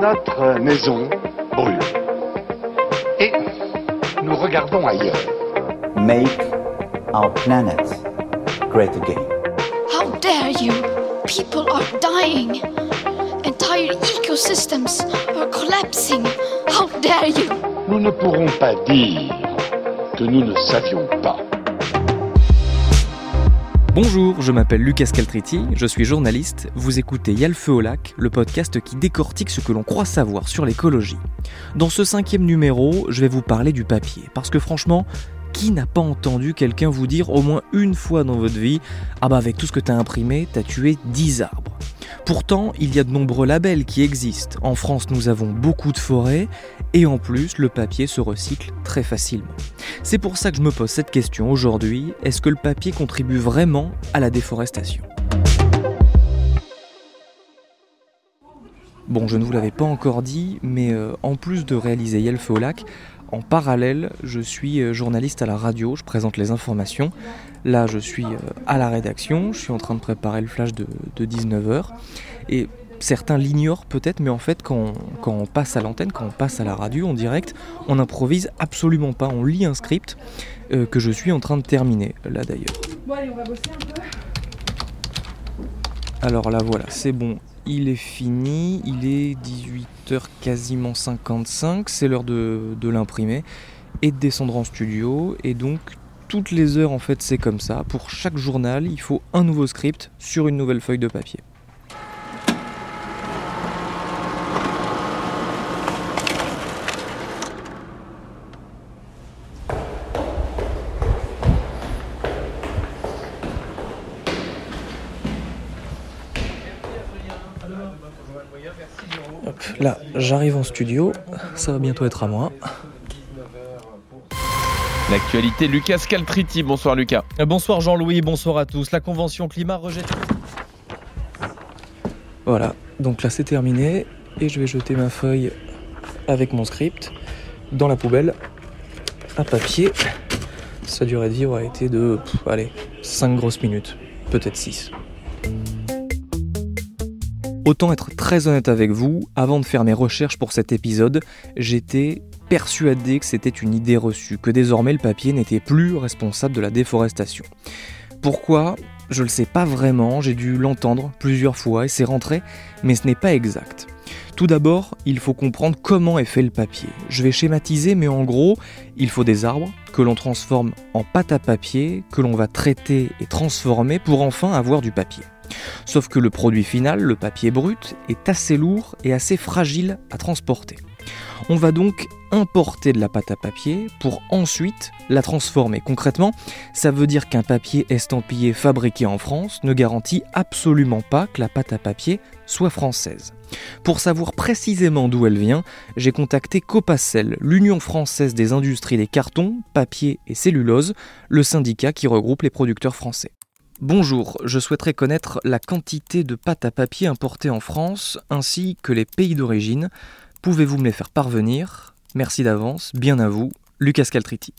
Notre maison brûle. Et nous regardons ailleurs. Make our planet great again. How dare you? People are dying. Entire ecosystems are collapsing. How dare you? Nous ne pourrons pas dire que nous ne savions pas. Bonjour, je m'appelle Lucas Caltriti, je suis journaliste, vous écoutez Y'a le au lac, le podcast qui décortique ce que l'on croit savoir sur l'écologie. Dans ce cinquième numéro, je vais vous parler du papier, parce que franchement, qui n'a pas entendu quelqu'un vous dire au moins une fois dans votre vie Ah bah avec tout ce que t'as imprimé, t'as tué 10 arbres Pourtant, il y a de nombreux labels qui existent. En France, nous avons beaucoup de forêts et en plus, le papier se recycle très facilement. C'est pour ça que je me pose cette question aujourd'hui. Est-ce que le papier contribue vraiment à la déforestation? Bon, je ne vous l'avais pas encore dit, mais euh, en plus de réaliser Yelfe au lac, en parallèle, je suis euh, journaliste à la radio, je présente les informations. Là, je suis euh, à la rédaction, je suis en train de préparer le flash de, 19h. Et certains l'ignorent peut-être, mais en fait, quand, on passe à l'antenne, quand on passe à la radio en direct, on n'improvise absolument pas. On lit un script euh, que je suis en train de terminer, là d'ailleurs. Bon, allez, on va bosser un peu. Alors là, voilà, c'est bon. Il est fini, il est 18h quasiment 55, c'est l'heure de, de l'imprimer et de descendre en studio. Et donc toutes les heures en fait c'est comme ça. Pour chaque journal, il faut un nouveau script sur une nouvelle feuille de papier. Là, j'arrive en studio, ça va bientôt être à moi. L'actualité, Lucas Caltriti. Bonsoir Lucas. Euh, bonsoir Jean-Louis, bonsoir à tous. La Convention climat rejette. Voilà, donc là c'est terminé et je vais jeter ma feuille avec mon script dans la poubelle à papier. Sa durée de vie aura été de, allez, 5 grosses minutes, peut-être 6. Autant être très honnête avec vous, avant de faire mes recherches pour cet épisode, j'étais persuadé que c'était une idée reçue, que désormais le papier n'était plus responsable de la déforestation. Pourquoi? Je le sais pas vraiment, j'ai dû l'entendre plusieurs fois et c'est rentré, mais ce n'est pas exact. Tout d'abord, il faut comprendre comment est fait le papier. Je vais schématiser, mais en gros, il faut des arbres que l'on transforme en pâte à papier, que l'on va traiter et transformer pour enfin avoir du papier. Sauf que le produit final, le papier brut, est assez lourd et assez fragile à transporter. On va donc importer de la pâte à papier pour ensuite la transformer. Concrètement, ça veut dire qu'un papier estampillé fabriqué en France ne garantit absolument pas que la pâte à papier soit française. Pour savoir précisément d'où elle vient, j'ai contacté Copacel, l'Union française des industries des cartons, papier et cellulose, le syndicat qui regroupe les producteurs français. Bonjour, je souhaiterais connaître la quantité de pâte à papier importée en France ainsi que les pays d'origine. Pouvez-vous me les faire parvenir? Merci d'avance, bien à vous, Lucas Caltriti.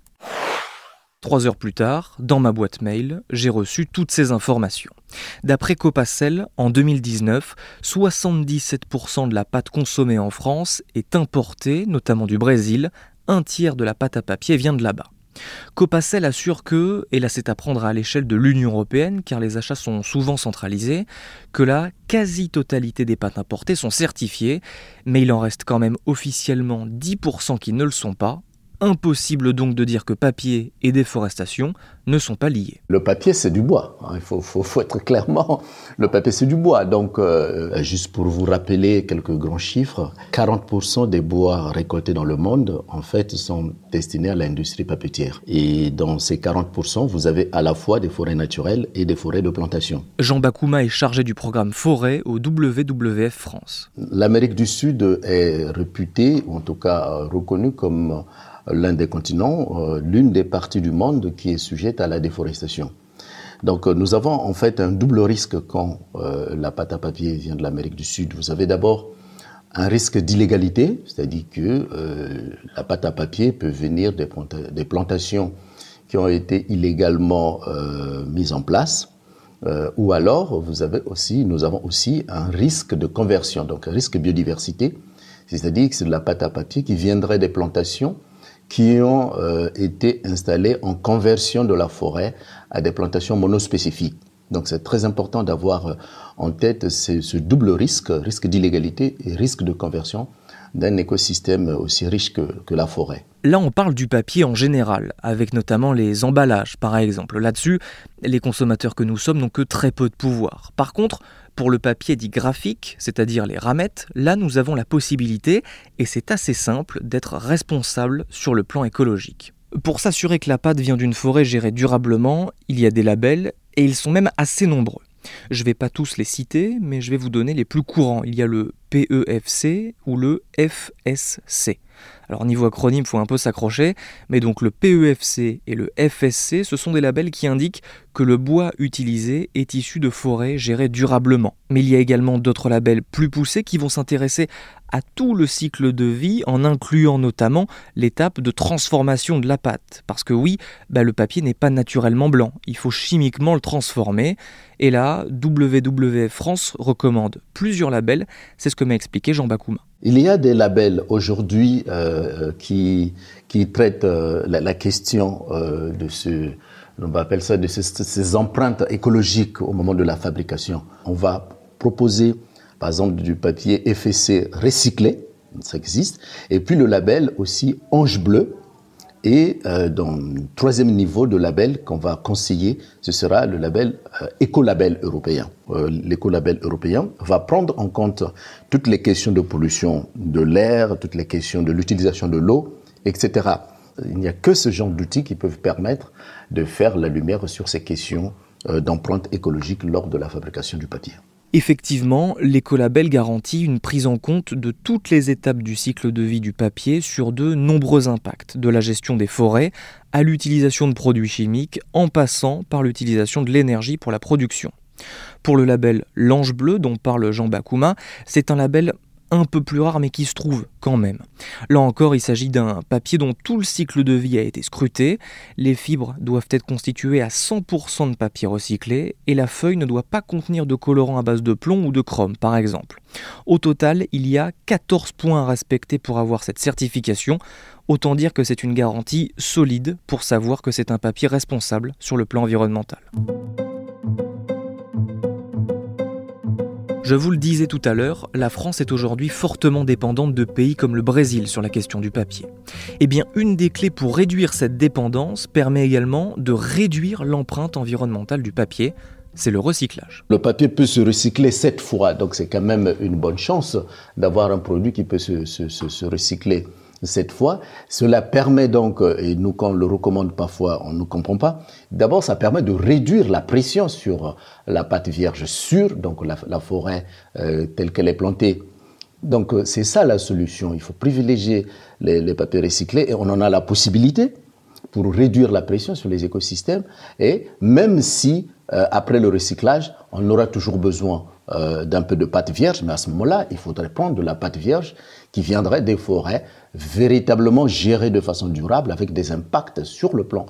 Trois heures plus tard, dans ma boîte mail, j'ai reçu toutes ces informations. D'après Copacel, en 2019, 77% de la pâte consommée en France est importée, notamment du Brésil, un tiers de la pâte à papier vient de là-bas. Copacel assure que, et là c'est à prendre à l'échelle de l'Union européenne car les achats sont souvent centralisés, que la quasi-totalité des pâtes importées sont certifiées, mais il en reste quand même officiellement 10% qui ne le sont pas, Impossible donc de dire que papier et déforestation ne sont pas liés. Le papier, c'est du bois. Hein. Il faut, faut, être clairement, le papier, c'est du bois. Donc, euh, juste pour vous rappeler quelques grands chiffres, 40% des bois récoltés dans le monde, en fait, sont destinés à l'industrie papetière. Et dans ces 40%, vous avez à la fois des forêts naturelles et des forêts de plantation. Jean Bakouma est chargé du programme Forêt au WWF France. L'Amérique du Sud est réputée, ou en tout cas reconnue comme l'un des continents, euh, l'une des parties du monde qui est sujette à la déforestation. Donc euh, nous avons en fait un double risque quand euh, la pâte à papier vient de l'Amérique du Sud. Vous avez d'abord un risque d'illégalité, c'est-à-dire que la pâte à papier peut venir des, plantations qui ont été illégalement mises en place, ou alors vous avez aussi, nous avons aussi un risque de conversion, donc un risque biodiversité, C'est-à-dire que c'est de la pâte à papier qui viendrait des plantations qui ont euh, été installées en conversion de la forêt à des plantations monospécifiques. Donc c'est très important d'avoir euh, en tête ce, double risque, risque d'illégalité et risque de conversion d'un écosystème aussi riche que, la forêt. Là, on parle du papier en général, avec notamment les emballages, par exemple. Là-dessus, les consommateurs que nous sommes n'ont que très peu de pouvoir. Par contre, pour le papier dit graphique, c'est-à-dire les ramettes, là nous avons la possibilité, et c'est assez simple, d'être responsable sur le plan écologique. Pour s'assurer que la pâte vient d'une forêt gérée durablement, il y a des labels, et ils sont même assez nombreux. Je ne vais pas tous les citer, mais je vais vous donner les plus courants. Il y a le PEFC ou le FSC. Alors niveau acronyme, il faut un peu s'accrocher, mais donc le PEFC et le FSC, ce sont des labels qui indiquent que le bois utilisé est issu de forêts gérées durablement. Mais il y a également d'autres labels plus poussés qui vont s'intéresser à tout le cycle de vie en incluant notamment l'étape de transformation de la pâte. Parce que oui, bah, le papier n'est pas naturellement blanc, il faut chimiquement le transformer. Et là, WWF France recommande plusieurs labels, c'est ce que m'a expliqué Jean Bakouma. Il y a des labels aujourd'hui euh, euh, qui, qui traitent euh, la, question de ce, on va appeler ça de ces, empreintes écologiques au moment de la fabrication. On va proposer, par exemple, du papier FSC recyclé, ça existe, et puis le label aussi Ange Bleu, et euh, dans le troisième niveau de label qu'on va conseiller, ce sera le label euh, écolabel européen. Euh, l'écolabel européen va prendre en compte toutes les questions de pollution de l'air, toutes les questions de l'utilisation de l'eau, etc. Il n'y a que ce genre d'outils qui peuvent permettre de faire la lumière sur ces questions euh, d'empreinte écologique lors de la fabrication du papier. Effectivement, l'écolabel garantit une prise en compte de toutes les étapes du cycle de vie du papier sur de nombreux impacts, de la gestion des forêts à l'utilisation de produits chimiques en passant par l'utilisation de l'énergie pour la production. Pour le label L'Ange Bleu dont parle Jean Bakouma, c'est un label un peu plus rare mais qui se trouve quand même. Là encore, il s'agit d'un papier dont tout le cycle de vie a été scruté, les fibres doivent être constituées à 100% de papier recyclé et la feuille ne doit pas contenir de colorant à base de plomb ou de chrome par exemple. Au total, il y a 14 points à respecter pour avoir cette certification, autant dire que c'est une garantie solide pour savoir que c'est un papier responsable sur le plan environnemental. Je vous le disais tout à l'heure, la France est aujourd'hui fortement dépendante de pays comme le Brésil sur la question du papier. Eh bien, une des clés pour réduire cette dépendance permet également de réduire l'empreinte environnementale du papier, c'est le recyclage. Le papier peut se recycler sept fois, donc c'est quand même une bonne chance d'avoir un produit qui peut se, se recycler cette fois. Cela permet donc, euh, et nous quand on le recommande parfois, on ne comprend pas, d'abord ça permet de réduire la pression sur euh, la pâte vierge sur donc la, forêt euh, telle qu'elle est plantée. Donc c'est ça la solution. Il faut privilégier les, papiers recyclés et on en a la possibilité pour réduire la pression sur les écosystèmes. Et même si après le recyclage, on aura toujours besoin d'un peu de pâte vierge, mais à ce moment-là, il faudrait prendre de la pâte vierge qui viendrait des forêts véritablement gérées de façon durable avec des impacts sur le plan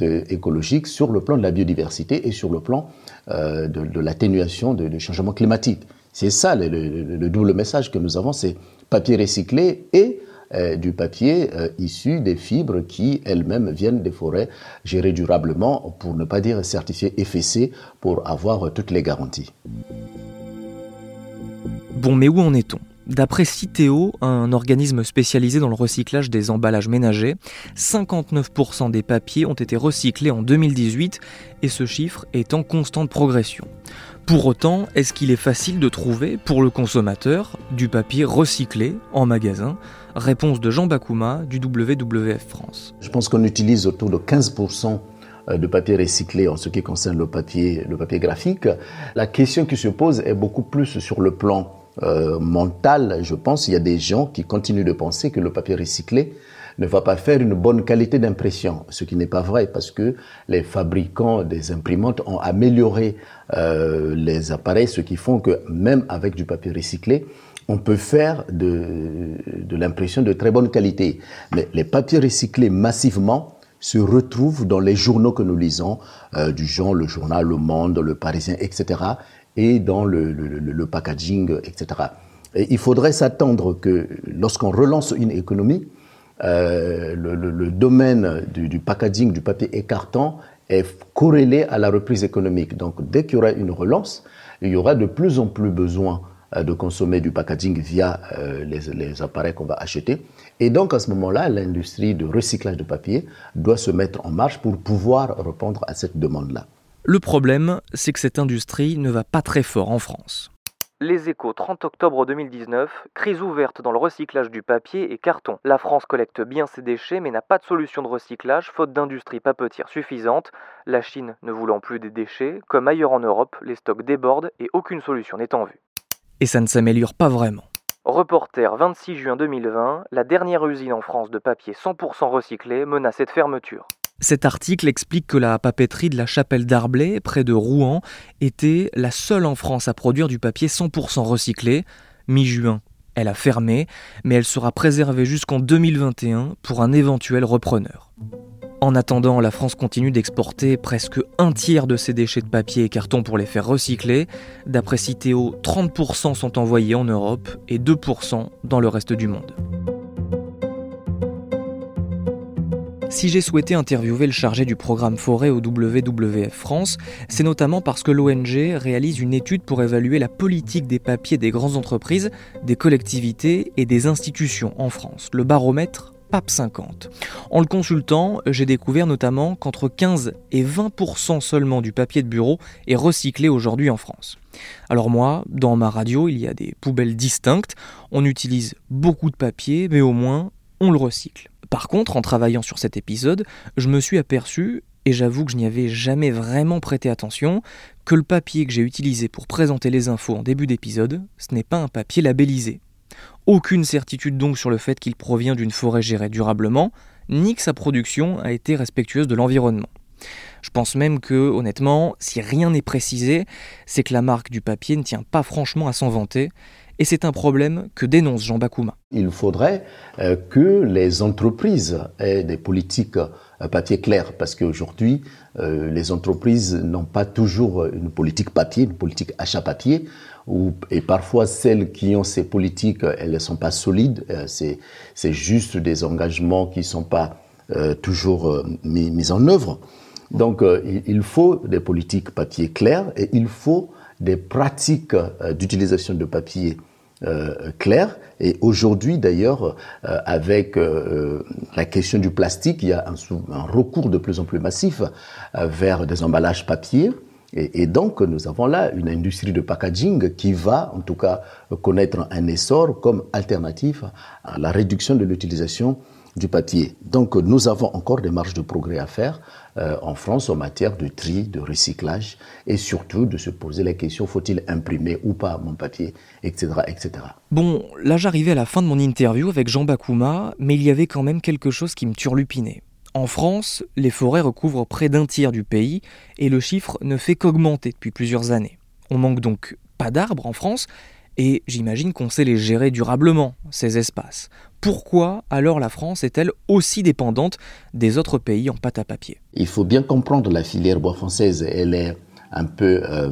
écologique, sur le plan de la biodiversité et sur le plan euh, de, l'atténuation du changement climatique. C'est ça le, double message que nous avons, c'est papier recyclé et euh, du papier euh, issu des fibres qui elles-mêmes viennent des forêts gérées durablement, pour ne pas dire certifiées FSC, pour avoir toutes les garanties. Bon, mais où en est-on? D'après Citeo, un organisme spécialisé dans le recyclage des emballages ménagers, 59% des papiers ont été recyclés en 2018 et ce chiffre est en constante progression. Pour autant, est-ce qu'il est facile de trouver pour le consommateur du papier recyclé en magasin? Réponse de Jean Bakouma du WWF France. Je pense qu'on utilise autour de 15% euh, de papier recyclé en ce qui concerne le papier, le papier graphique. La question qui se pose est beaucoup plus sur le plan euh, mental, je pense, il y a des gens qui continuent de penser que le papier recyclé ne va pas faire une bonne qualité d'impression, ce qui n'est pas vrai parce que les fabricants des imprimantes ont amélioré euh, les appareils, ce qui font que même avec du papier recyclé, on peut faire de, de l'impression de très bonne qualité. Mais les papiers recyclés massivement se retrouvent dans les journaux que nous lisons, euh, du genre le journal Le Monde, Le Parisien, etc et dans le, packaging, etc. Et il faudrait s'attendre que lorsqu'on relance une économie, euh, le, domaine du, packaging, du papier et carton est corrélé à la reprise économique. Donc dès qu'il y aura une relance, il y aura de plus en plus besoin euh, de consommer du packaging via euh, les, les, appareils qu'on va acheter. Et donc à ce moment-là, l'industrie de recyclage de papier doit se mettre en marche pour pouvoir répondre à cette demande-là. Le problème, c'est que cette industrie ne va pas très fort en France. Les échos, 30 octobre 2019, crise ouverte dans le recyclage du papier et carton. La France collecte bien ses déchets mais n'a pas de solution de recyclage faute d'industrie papetière suffisante. La Chine ne voulant plus des déchets, comme ailleurs en Europe, les stocks débordent et aucune solution n'est en vue. Et ça ne s'améliore pas vraiment. Reporter 26 juin 2020, la dernière usine en France de papier 100% recyclé menacée de fermeture. Cet article explique que la papeterie de la Chapelle d'Arblay, près de Rouen, était la seule en France à produire du papier 100% recyclé. Mi-juin, elle a fermé, mais elle sera préservée jusqu'en 2021 pour un éventuel repreneur. En attendant, la France continue d'exporter presque un tiers de ses déchets de papier et carton pour les faire recycler. D'après Citeo, 30% sont envoyés en Europe et 2% dans le reste du monde. Si j'ai souhaité interviewer le chargé du programme forêt au WWF France, c'est notamment parce que l'ONG réalise une étude pour évaluer la politique des papiers des grandes entreprises, des collectivités et des institutions en France, le baromètre PAP 50. En le consultant, j'ai découvert notamment qu'entre 15 et 20% seulement du papier de bureau est recyclé aujourd'hui en France. Alors moi, dans ma radio, il y a des poubelles distinctes, on utilise beaucoup de papier, mais au moins on le recycle. Par contre, en travaillant sur cet épisode, je me suis aperçu, et j'avoue que je n'y avais jamais vraiment prêté attention, que le papier que j'ai utilisé pour présenter les infos en début d'épisode, ce n'est pas un papier labellisé. Aucune certitude donc sur le fait qu'il provient d'une forêt gérée durablement, ni que sa production a été respectueuse de l'environnement. Je pense même que, honnêtement, si rien n'est précisé, c'est que la marque du papier ne tient pas franchement à s'en vanter, et c'est un problème que dénonce Jean Bakouma. Il faudrait euh, que les entreprises aient des politiques euh, papier clair, parce qu'aujourd'hui, euh, les entreprises n'ont pas toujours une politique papier, une politique achat papier, et parfois celles qui ont ces politiques, elles ne sont pas solides, c'est, c'est juste des engagements qui ne sont pas toujours mis, mis, en œuvre. Donc il faut des politiques papier claires et il faut des pratiques euh, d'utilisation de papier euh, claires. Et aujourd'hui, d'ailleurs, euh, avec la question du plastique, il y a un, un, recours de plus en plus massif vers des emballages papier. Et, et, donc, nous avons là une industrie de packaging qui va, en tout cas, connaître un essor comme alternative à la réduction de l'utilisation du papier. Donc nous avons encore des marges de progrès à faire euh, en France en matière de tri, de recyclage et surtout de se poser la question faut-il imprimer ou pas mon papier, etc. etc. Bon, là j'arrivais à la fin de mon interview avec Jean Bakouma, mais il y avait quand même quelque chose qui me turlupinait. En France, les forêts recouvrent près d'un tiers du pays et le chiffre ne fait qu'augmenter depuis plusieurs années. On manque donc pas d'arbres en France, et j'imagine qu'on sait les gérer durablement, ces espaces. Pourquoi alors la France est-elle aussi dépendante des autres pays en pâte à papier? Il faut bien comprendre la filière bois française. Elle est un peu, euh,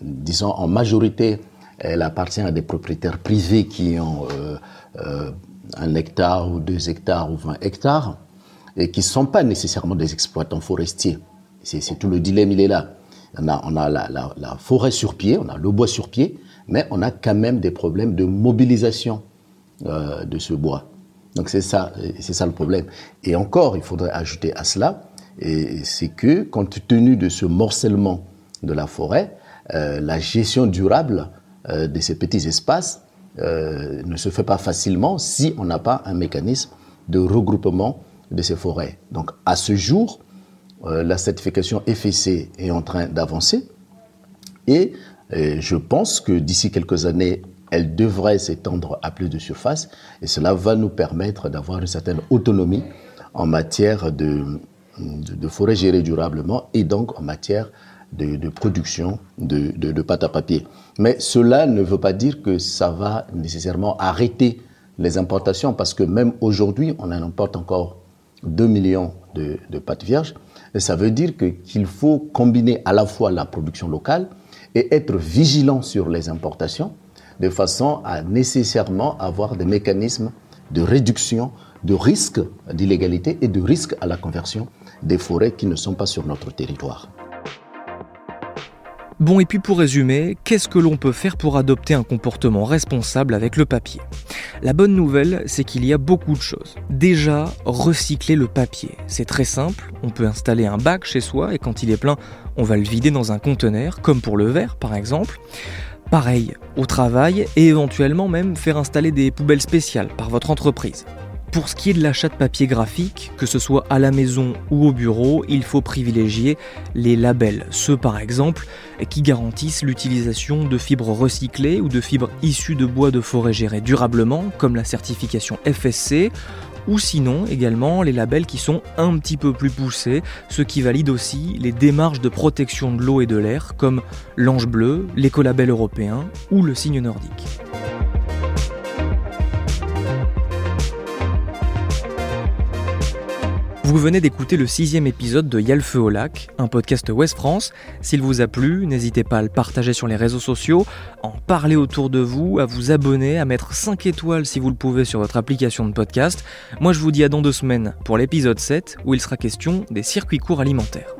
disons, en majorité, elle appartient à des propriétaires privés qui ont euh, euh, un hectare ou deux hectares ou 20 hectares et qui ne sont pas nécessairement des exploitants forestiers. C'est tout le dilemme, il est là. On a, la forêt sur pied, on a le bois sur pied, mais on a quand même des problèmes de mobilisation euh, de ce bois. Donc c'est ça, c'est ça le problème. Et encore, il faudrait ajouter à cela, c'est que compte tenu de ce morcellement de la forêt, euh, la gestion durable euh, de ces petits espaces ne se fait pas facilement si on n'a pas un mécanisme de regroupement de ces forêts. Donc à ce jour, la certification FSC est en train d'avancer et je pense que d'ici quelques années, elle devrait s'étendre à plus de surface et cela va nous permettre d'avoir une certaine autonomie en matière de, de, de forêt gérée durablement et donc en matière de, production de, de, pâte à papier. Mais cela ne veut pas dire que ça va nécessairement arrêter les importations parce que même aujourd'hui, on en importe encore 2 millions de, de pâtes vierges. Et ça veut dire qu'il faut combiner à la fois la production locale, et être vigilant sur les importations de façon à nécessairement avoir des mécanismes de réduction de risque d'illégalité et de risque à la conversion des forêts qui ne sont pas sur notre territoire. Bon, et puis pour résumer, qu'est-ce que l'on peut faire pour adopter un comportement responsable avec le papier? La bonne nouvelle, c'est qu'il y a beaucoup de choses. Déjà, recycler le papier. C'est très simple, on peut installer un bac chez soi et quand il est plein, on va le vider dans un conteneur, comme pour le verre par exemple. Pareil, au travail et éventuellement même faire installer des poubelles spéciales par votre entreprise. Pour ce qui est de l'achat de papier graphique, que ce soit à la maison ou au bureau, il faut privilégier les labels, ceux par exemple qui garantissent l'utilisation de fibres recyclées ou de fibres issues de bois de forêt gérées durablement, comme la certification FSC, ou sinon également les labels qui sont un petit peu plus poussés, ce qui valide aussi les démarches de protection de l'eau et de l'air, comme l'ange bleu, l'écolabel européen ou le signe nordique. Vous venez d'écouter le sixième épisode de Y'a le feu au lac, un podcast Ouest France. S'il vous a plu, n'hésitez pas à le partager sur les réseaux sociaux, à en parler autour de vous, à vous abonner, à mettre 5 étoiles si vous le pouvez sur votre application de podcast. Moi je vous dis à dans deux semaines pour l'épisode 7 où il sera question des circuits courts alimentaires.